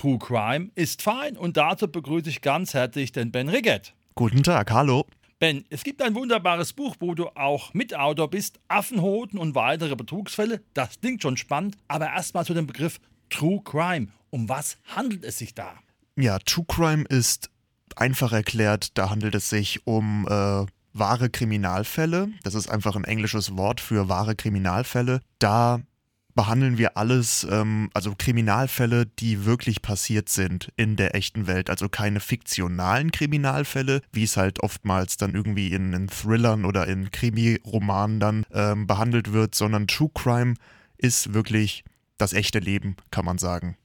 True Crime ist fein und dazu begrüße ich ganz herzlich den Ben Riggett. Guten Tag, hallo. Ben, es gibt ein wunderbares Buch, wo du auch Mitautor bist, Affenhoden und weitere Betrugsfälle. Das klingt schon spannend, aber erstmal zu dem Begriff True Crime. Um was handelt es sich da? Ja, True Crime ist einfach erklärt, da handelt es sich um äh, wahre Kriminalfälle. Das ist einfach ein englisches Wort für wahre Kriminalfälle. Da behandeln wir alles, ähm, also Kriminalfälle, die wirklich passiert sind in der echten Welt. Also keine fiktionalen Kriminalfälle, wie es halt oftmals dann irgendwie in, in Thrillern oder in Krimi-Romanen dann ähm, behandelt wird, sondern True Crime ist wirklich das echte Leben, kann man sagen.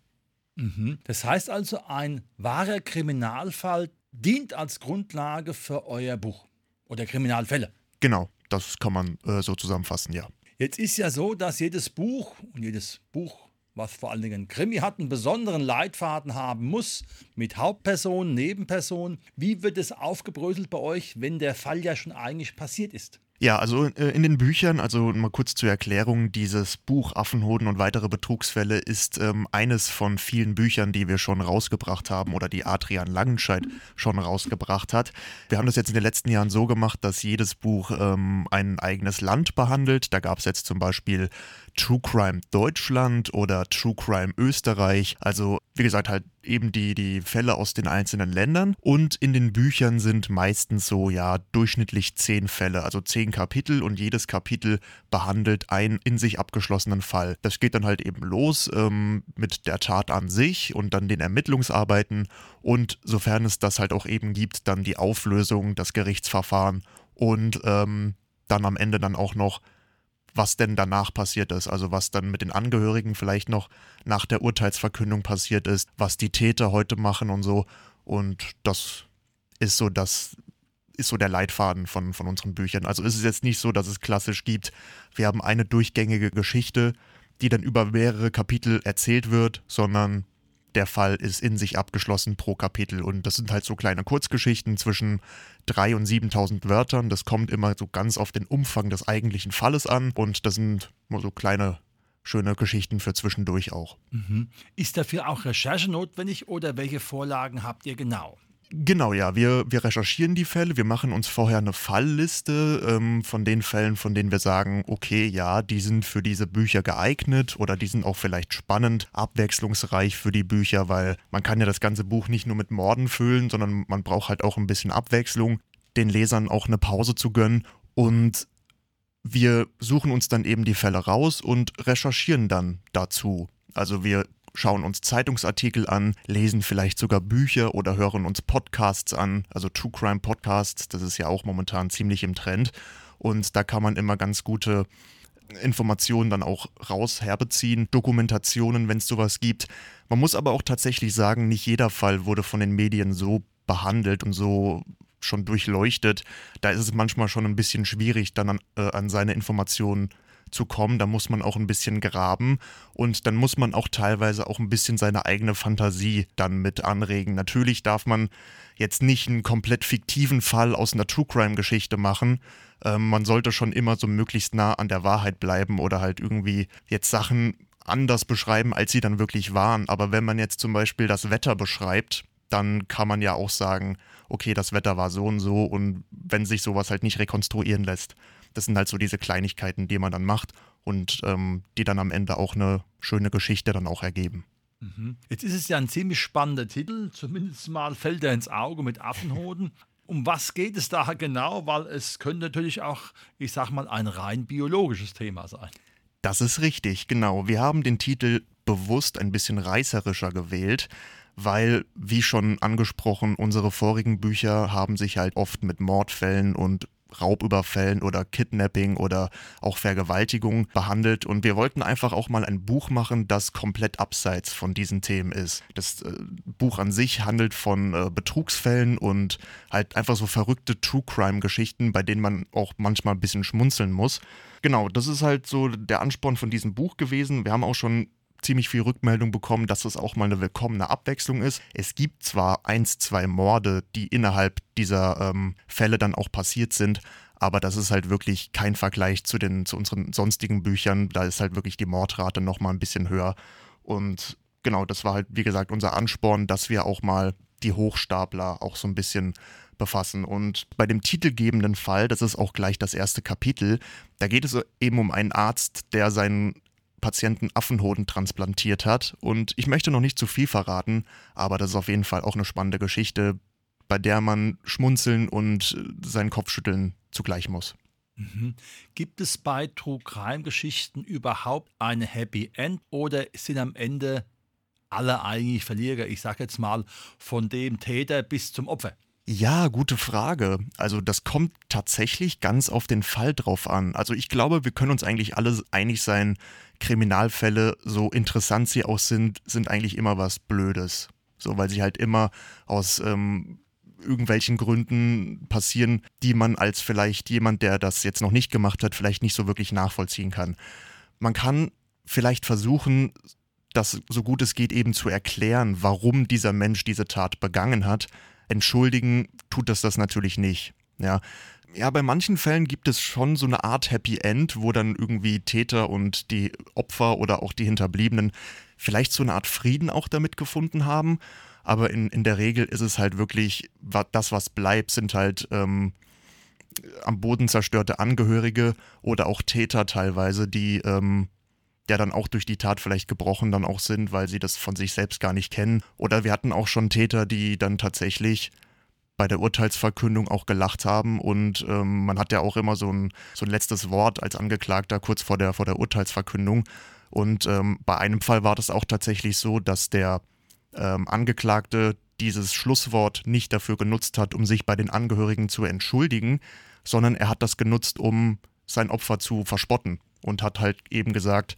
Mhm. Das heißt also, ein wahrer Kriminalfall dient als Grundlage für euer Buch oder Kriminalfälle. Genau, das kann man äh, so zusammenfassen, ja. Jetzt ist ja so, dass jedes Buch und jedes Buch, was vor allen Dingen Krimi hat, einen besonderen Leitfaden haben muss mit Hauptpersonen, Nebenpersonen. Wie wird es aufgebröselt bei euch, wenn der Fall ja schon eigentlich passiert ist? Ja, also äh, in den Büchern, also mal kurz zur Erklärung, dieses Buch Affenhoden und weitere Betrugsfälle ist ähm, eines von vielen Büchern, die wir schon rausgebracht haben oder die Adrian Langenscheid schon rausgebracht hat. Wir haben das jetzt in den letzten Jahren so gemacht, dass jedes Buch ähm, ein eigenes Land behandelt. Da gab es jetzt zum Beispiel True Crime Deutschland oder True Crime Österreich. Also wie gesagt, halt eben die, die Fälle aus den einzelnen Ländern. Und in den Büchern sind meistens so, ja, durchschnittlich zehn Fälle, also zehn Kapitel und jedes Kapitel behandelt einen in sich abgeschlossenen Fall. Das geht dann halt eben los ähm, mit der Tat an sich und dann den Ermittlungsarbeiten und sofern es das halt auch eben gibt, dann die Auflösung, das Gerichtsverfahren und ähm, dann am Ende dann auch noch was denn danach passiert ist, also was dann mit den Angehörigen vielleicht noch nach der Urteilsverkündung passiert ist, was die Täter heute machen und so. Und das ist so das ist so der Leitfaden von, von unseren Büchern. Also ist es jetzt nicht so, dass es klassisch gibt, wir haben eine durchgängige Geschichte, die dann über mehrere Kapitel erzählt wird, sondern der Fall ist in sich abgeschlossen pro Kapitel. Und das sind halt so kleine Kurzgeschichten zwischen 3.000 und 7.000 Wörtern. Das kommt immer so ganz auf den Umfang des eigentlichen Falles an. Und das sind so kleine schöne Geschichten für zwischendurch auch. Mhm. Ist dafür auch Recherche notwendig oder welche Vorlagen habt ihr genau? Genau, ja. Wir, wir recherchieren die Fälle, wir machen uns vorher eine Fallliste ähm, von den Fällen, von denen wir sagen, okay, ja, die sind für diese Bücher geeignet oder die sind auch vielleicht spannend, abwechslungsreich für die Bücher, weil man kann ja das ganze Buch nicht nur mit Morden füllen, sondern man braucht halt auch ein bisschen Abwechslung, den Lesern auch eine Pause zu gönnen und wir suchen uns dann eben die Fälle raus und recherchieren dann dazu. Also wir schauen uns Zeitungsartikel an, lesen vielleicht sogar Bücher oder hören uns Podcasts an, also True Crime Podcasts, das ist ja auch momentan ziemlich im Trend. Und da kann man immer ganz gute Informationen dann auch raus herbeziehen, Dokumentationen, wenn es sowas gibt. Man muss aber auch tatsächlich sagen, nicht jeder Fall wurde von den Medien so behandelt und so schon durchleuchtet. Da ist es manchmal schon ein bisschen schwierig, dann an, äh, an seine Informationen zu kommen. Da muss man auch ein bisschen graben und dann muss man auch teilweise auch ein bisschen seine eigene Fantasie dann mit anregen. Natürlich darf man jetzt nicht einen komplett fiktiven Fall aus einer True Crime Geschichte machen. Ähm, man sollte schon immer so möglichst nah an der Wahrheit bleiben oder halt irgendwie jetzt Sachen anders beschreiben, als sie dann wirklich waren. Aber wenn man jetzt zum Beispiel das Wetter beschreibt, dann kann man ja auch sagen, okay, das Wetter war so und so und wenn sich sowas halt nicht rekonstruieren lässt. Das sind halt so diese Kleinigkeiten, die man dann macht und ähm, die dann am Ende auch eine schöne Geschichte dann auch ergeben. Mhm. Jetzt ist es ja ein ziemlich spannender Titel, zumindest mal fällt er ins Auge mit Affenhoden. Um was geht es da genau? Weil es könnte natürlich auch, ich sag mal, ein rein biologisches Thema sein. Das ist richtig, genau. Wir haben den Titel bewusst ein bisschen reißerischer gewählt, weil, wie schon angesprochen, unsere vorigen Bücher haben sich halt oft mit Mordfällen und Raubüberfällen oder Kidnapping oder auch Vergewaltigung behandelt. Und wir wollten einfach auch mal ein Buch machen, das komplett abseits von diesen Themen ist. Das äh, Buch an sich handelt von äh, Betrugsfällen und halt einfach so verrückte True Crime-Geschichten, bei denen man auch manchmal ein bisschen schmunzeln muss. Genau, das ist halt so der Ansporn von diesem Buch gewesen. Wir haben auch schon ziemlich viel Rückmeldung bekommen, dass es auch mal eine willkommene Abwechslung ist. Es gibt zwar eins, zwei Morde, die innerhalb dieser ähm, Fälle dann auch passiert sind, aber das ist halt wirklich kein Vergleich zu, den, zu unseren sonstigen Büchern. Da ist halt wirklich die Mordrate noch mal ein bisschen höher. Und genau, das war halt, wie gesagt, unser Ansporn, dass wir auch mal die Hochstapler auch so ein bisschen befassen. Und bei dem titelgebenden Fall, das ist auch gleich das erste Kapitel, da geht es eben um einen Arzt, der seinen Patienten Affenhoden transplantiert hat. Und ich möchte noch nicht zu viel verraten, aber das ist auf jeden Fall auch eine spannende Geschichte, bei der man schmunzeln und seinen Kopf schütteln zugleich muss. Mhm. Gibt es bei True Crime Geschichten überhaupt eine Happy End oder sind am Ende alle eigentlich Verlierer? Ich sage jetzt mal von dem Täter bis zum Opfer. Ja, gute Frage. Also das kommt tatsächlich ganz auf den Fall drauf an. Also ich glaube, wir können uns eigentlich alle einig sein, Kriminalfälle, so interessant sie auch sind, sind eigentlich immer was Blödes. So, weil sie halt immer aus ähm, irgendwelchen Gründen passieren, die man als vielleicht jemand, der das jetzt noch nicht gemacht hat, vielleicht nicht so wirklich nachvollziehen kann. Man kann vielleicht versuchen, das so gut es geht eben zu erklären, warum dieser Mensch diese Tat begangen hat entschuldigen tut das das natürlich nicht. Ja. Ja, bei manchen Fällen gibt es schon so eine Art Happy End, wo dann irgendwie Täter und die Opfer oder auch die Hinterbliebenen vielleicht so eine Art Frieden auch damit gefunden haben. Aber in, in der Regel ist es halt wirklich, das, was bleibt, sind halt ähm, am Boden zerstörte Angehörige oder auch Täter teilweise, die ähm, ja dann auch durch die Tat vielleicht gebrochen dann auch sind, weil sie das von sich selbst gar nicht kennen. Oder wir hatten auch schon Täter, die dann tatsächlich bei der Urteilsverkündung auch gelacht haben und ähm, man hat ja auch immer so ein, so ein letztes Wort als Angeklagter kurz vor der, vor der Urteilsverkündung. Und ähm, bei einem Fall war das auch tatsächlich so, dass der ähm, Angeklagte dieses Schlusswort nicht dafür genutzt hat, um sich bei den Angehörigen zu entschuldigen, sondern er hat das genutzt, um sein Opfer zu verspotten und hat halt eben gesagt,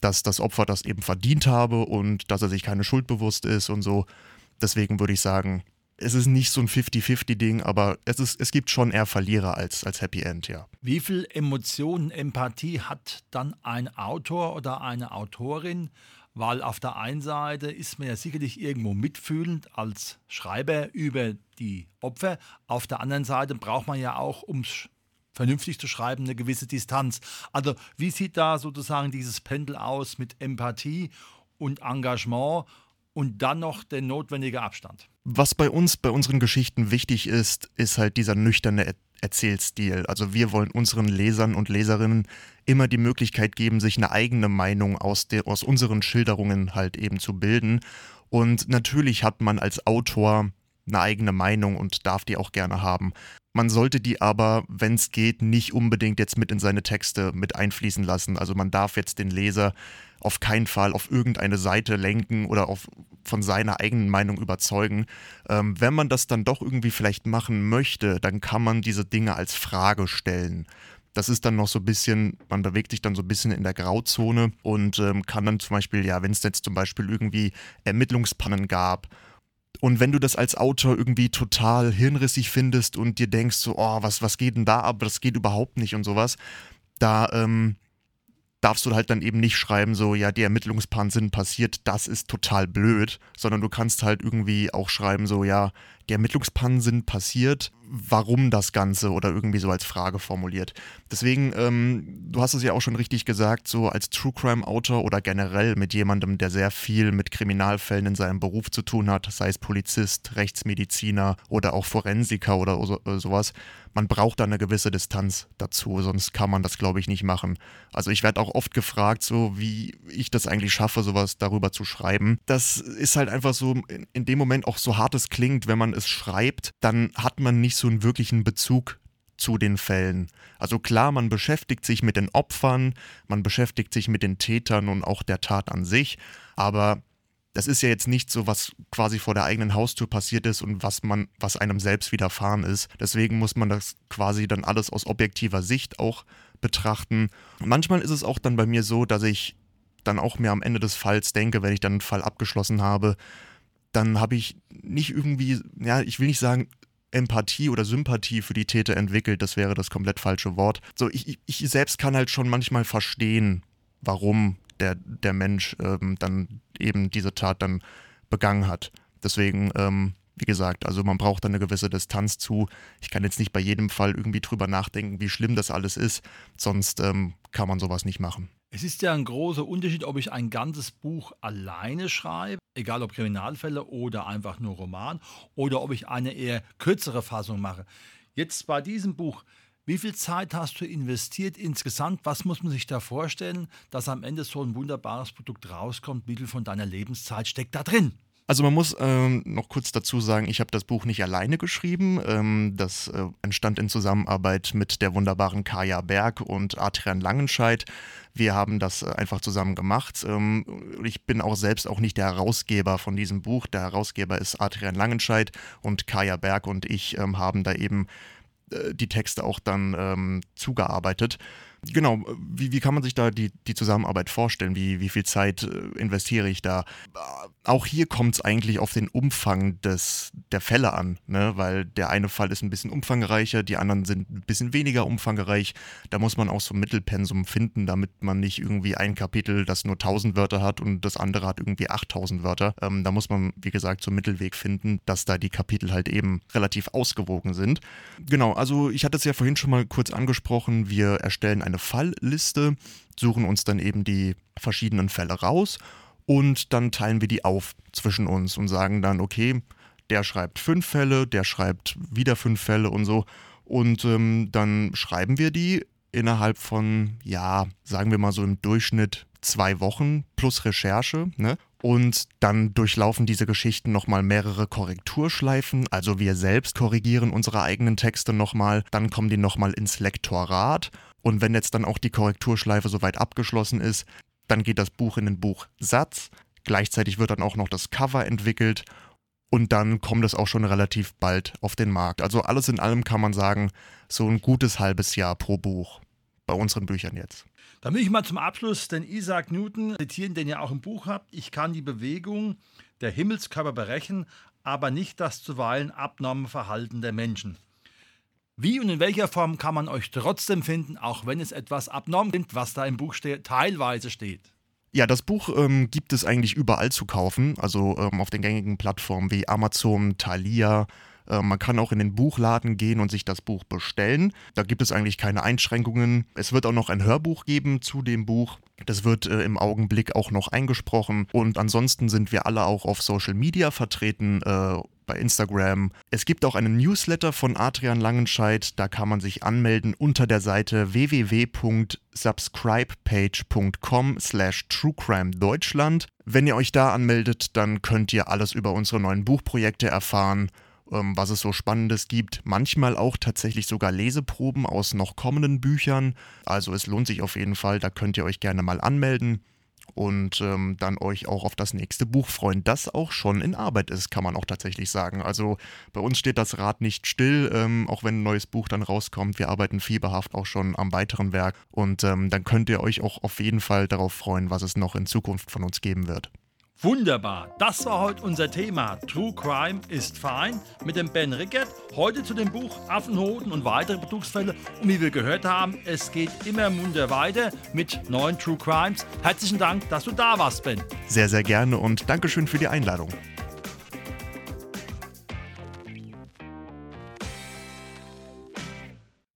dass das Opfer das eben verdient habe und dass er sich keine Schuld bewusst ist und so. Deswegen würde ich sagen, es ist nicht so ein 50-50-Ding, aber es, ist, es gibt schon eher Verlierer als, als Happy End, ja. Wie viel Emotionen, Empathie hat dann ein Autor oder eine Autorin? Weil auf der einen Seite ist man ja sicherlich irgendwo mitfühlend als Schreiber über die Opfer. Auf der anderen Seite braucht man ja auch, um vernünftig zu schreiben, eine gewisse Distanz. Also wie sieht da sozusagen dieses Pendel aus mit Empathie und Engagement und dann noch der notwendige Abstand? Was bei uns, bei unseren Geschichten wichtig ist, ist halt dieser nüchterne Erzählstil. Also wir wollen unseren Lesern und Leserinnen immer die Möglichkeit geben, sich eine eigene Meinung aus, der, aus unseren Schilderungen halt eben zu bilden. Und natürlich hat man als Autor eine eigene Meinung und darf die auch gerne haben. Man sollte die aber, wenn es geht, nicht unbedingt jetzt mit in seine Texte mit einfließen lassen. Also man darf jetzt den Leser auf keinen Fall auf irgendeine Seite lenken oder auf, von seiner eigenen Meinung überzeugen. Ähm, wenn man das dann doch irgendwie vielleicht machen möchte, dann kann man diese Dinge als Frage stellen. Das ist dann noch so ein bisschen, man bewegt sich dann so ein bisschen in der Grauzone und ähm, kann dann zum Beispiel, ja, wenn es jetzt zum Beispiel irgendwie Ermittlungspannen gab und wenn du das als Autor irgendwie total hirnrissig findest und dir denkst, so, oh, was, was geht denn da, aber das geht überhaupt nicht und sowas, da ähm, darfst du halt dann eben nicht schreiben, so, ja, die Ermittlungspannen sind passiert, das ist total blöd, sondern du kannst halt irgendwie auch schreiben, so, ja, die Ermittlungspannen sind passiert, warum das Ganze oder irgendwie so als Frage formuliert. Deswegen, ähm, du hast es ja auch schon richtig gesagt, so als True Crime Autor oder generell mit jemandem, der sehr viel mit Kriminalfällen in seinem Beruf zu tun hat, sei es Polizist, Rechtsmediziner oder auch Forensiker oder so, äh, sowas, man braucht da eine gewisse Distanz dazu, sonst kann man das, glaube ich, nicht machen. Also ich werde auch oft gefragt, so wie ich das eigentlich schaffe, sowas darüber zu schreiben. Das ist halt einfach so in, in dem Moment auch so hart es klingt, wenn man es schreibt, dann hat man nicht so einen wirklichen Bezug zu den Fällen. Also klar, man beschäftigt sich mit den Opfern, man beschäftigt sich mit den Tätern und auch der Tat an sich, aber das ist ja jetzt nicht so, was quasi vor der eigenen Haustür passiert ist und was man, was einem selbst widerfahren ist. Deswegen muss man das quasi dann alles aus objektiver Sicht auch betrachten. Manchmal ist es auch dann bei mir so, dass ich dann auch mir am Ende des Falls denke, wenn ich dann einen Fall abgeschlossen habe, dann habe ich nicht irgendwie, ja, ich will nicht sagen, Empathie oder Sympathie für die Täter entwickelt, das wäre das komplett falsche Wort. So, ich, ich selbst kann halt schon manchmal verstehen, warum der, der Mensch ähm, dann eben diese Tat dann begangen hat. Deswegen, ähm, wie gesagt, also man braucht da eine gewisse Distanz zu. Ich kann jetzt nicht bei jedem Fall irgendwie drüber nachdenken, wie schlimm das alles ist, sonst ähm, kann man sowas nicht machen. Es ist ja ein großer Unterschied, ob ich ein ganzes Buch alleine schreibe, egal ob Kriminalfälle oder einfach nur Roman, oder ob ich eine eher kürzere Fassung mache. Jetzt bei diesem Buch, wie viel Zeit hast du investiert insgesamt? Was muss man sich da vorstellen, dass am Ende so ein wunderbares Produkt rauskommt? Wie viel von deiner Lebenszeit steckt da drin? Also man muss ähm, noch kurz dazu sagen, ich habe das Buch nicht alleine geschrieben. Ähm, das äh, entstand in Zusammenarbeit mit der wunderbaren Kaya Berg und Adrian Langenscheidt. Wir haben das äh, einfach zusammen gemacht. Ähm, ich bin auch selbst auch nicht der Herausgeber von diesem Buch. Der Herausgeber ist Adrian Langenscheidt und Kaya Berg und ich ähm, haben da eben äh, die Texte auch dann ähm, zugearbeitet. Genau, wie, wie kann man sich da die, die Zusammenarbeit vorstellen? Wie, wie viel Zeit äh, investiere ich da? Auch hier kommt es eigentlich auf den Umfang des, der Fälle an, ne? weil der eine Fall ist ein bisschen umfangreicher, die anderen sind ein bisschen weniger umfangreich. Da muss man auch so ein Mittelpensum finden, damit man nicht irgendwie ein Kapitel, das nur 1000 Wörter hat und das andere hat irgendwie 8000 Wörter. Ähm, da muss man, wie gesagt, so einen Mittelweg finden, dass da die Kapitel halt eben relativ ausgewogen sind. Genau, also ich hatte es ja vorhin schon mal kurz angesprochen, wir erstellen ein eine Fallliste, suchen uns dann eben die verschiedenen Fälle raus und dann teilen wir die auf zwischen uns und sagen dann, okay, der schreibt fünf Fälle, der schreibt wieder fünf Fälle und so. Und ähm, dann schreiben wir die innerhalb von, ja, sagen wir mal so im Durchschnitt zwei Wochen plus Recherche. Ne? Und dann durchlaufen diese Geschichten nochmal mehrere Korrekturschleifen. Also wir selbst korrigieren unsere eigenen Texte nochmal. Dann kommen die nochmal ins Lektorat. Und wenn jetzt dann auch die Korrekturschleife soweit abgeschlossen ist, dann geht das Buch in den Buchsatz. Gleichzeitig wird dann auch noch das Cover entwickelt und dann kommt es auch schon relativ bald auf den Markt. Also alles in allem kann man sagen, so ein gutes halbes Jahr pro Buch bei unseren Büchern jetzt. Dann will ich mal zum Abschluss den Isaac Newton zitieren, den ihr auch im Buch habt. Ich kann die Bewegung der Himmelskörper berechnen, aber nicht das zuweilen abnorme Verhalten der Menschen. Wie und in welcher Form kann man euch trotzdem finden, auch wenn es etwas abnorm klingt, was da im Buch steht, teilweise steht? Ja, das Buch ähm, gibt es eigentlich überall zu kaufen, also ähm, auf den gängigen Plattformen wie Amazon, Thalia. Äh, man kann auch in den Buchladen gehen und sich das Buch bestellen. Da gibt es eigentlich keine Einschränkungen. Es wird auch noch ein Hörbuch geben zu dem Buch. Das wird äh, im Augenblick auch noch eingesprochen. Und ansonsten sind wir alle auch auf Social Media vertreten. Äh, bei Instagram. Es gibt auch einen Newsletter von Adrian Langenscheidt, da kann man sich anmelden unter der Seite www.subscribepage.com slash truecrimedeutschland. Wenn ihr euch da anmeldet, dann könnt ihr alles über unsere neuen Buchprojekte erfahren ähm, was es so Spannendes gibt. Manchmal auch tatsächlich sogar Leseproben aus noch kommenden Büchern. Also es lohnt sich auf jeden Fall, da könnt ihr euch gerne mal anmelden und ähm, dann euch auch auf das nächste Buch freuen, das auch schon in Arbeit ist, kann man auch tatsächlich sagen. Also bei uns steht das Rad nicht still, ähm, auch wenn ein neues Buch dann rauskommt. Wir arbeiten fieberhaft auch schon am weiteren Werk und ähm, dann könnt ihr euch auch auf jeden Fall darauf freuen, was es noch in Zukunft von uns geben wird. Wunderbar, das war heute unser Thema. True Crime ist fein mit dem Ben Rickert. Heute zu dem Buch Affenhoden und weitere Betrugsfälle. Und wie wir gehört haben, es geht immer munter weiter mit neuen True Crimes. Herzlichen Dank, dass du da warst, Ben. Sehr, sehr gerne und Dankeschön für die Einladung.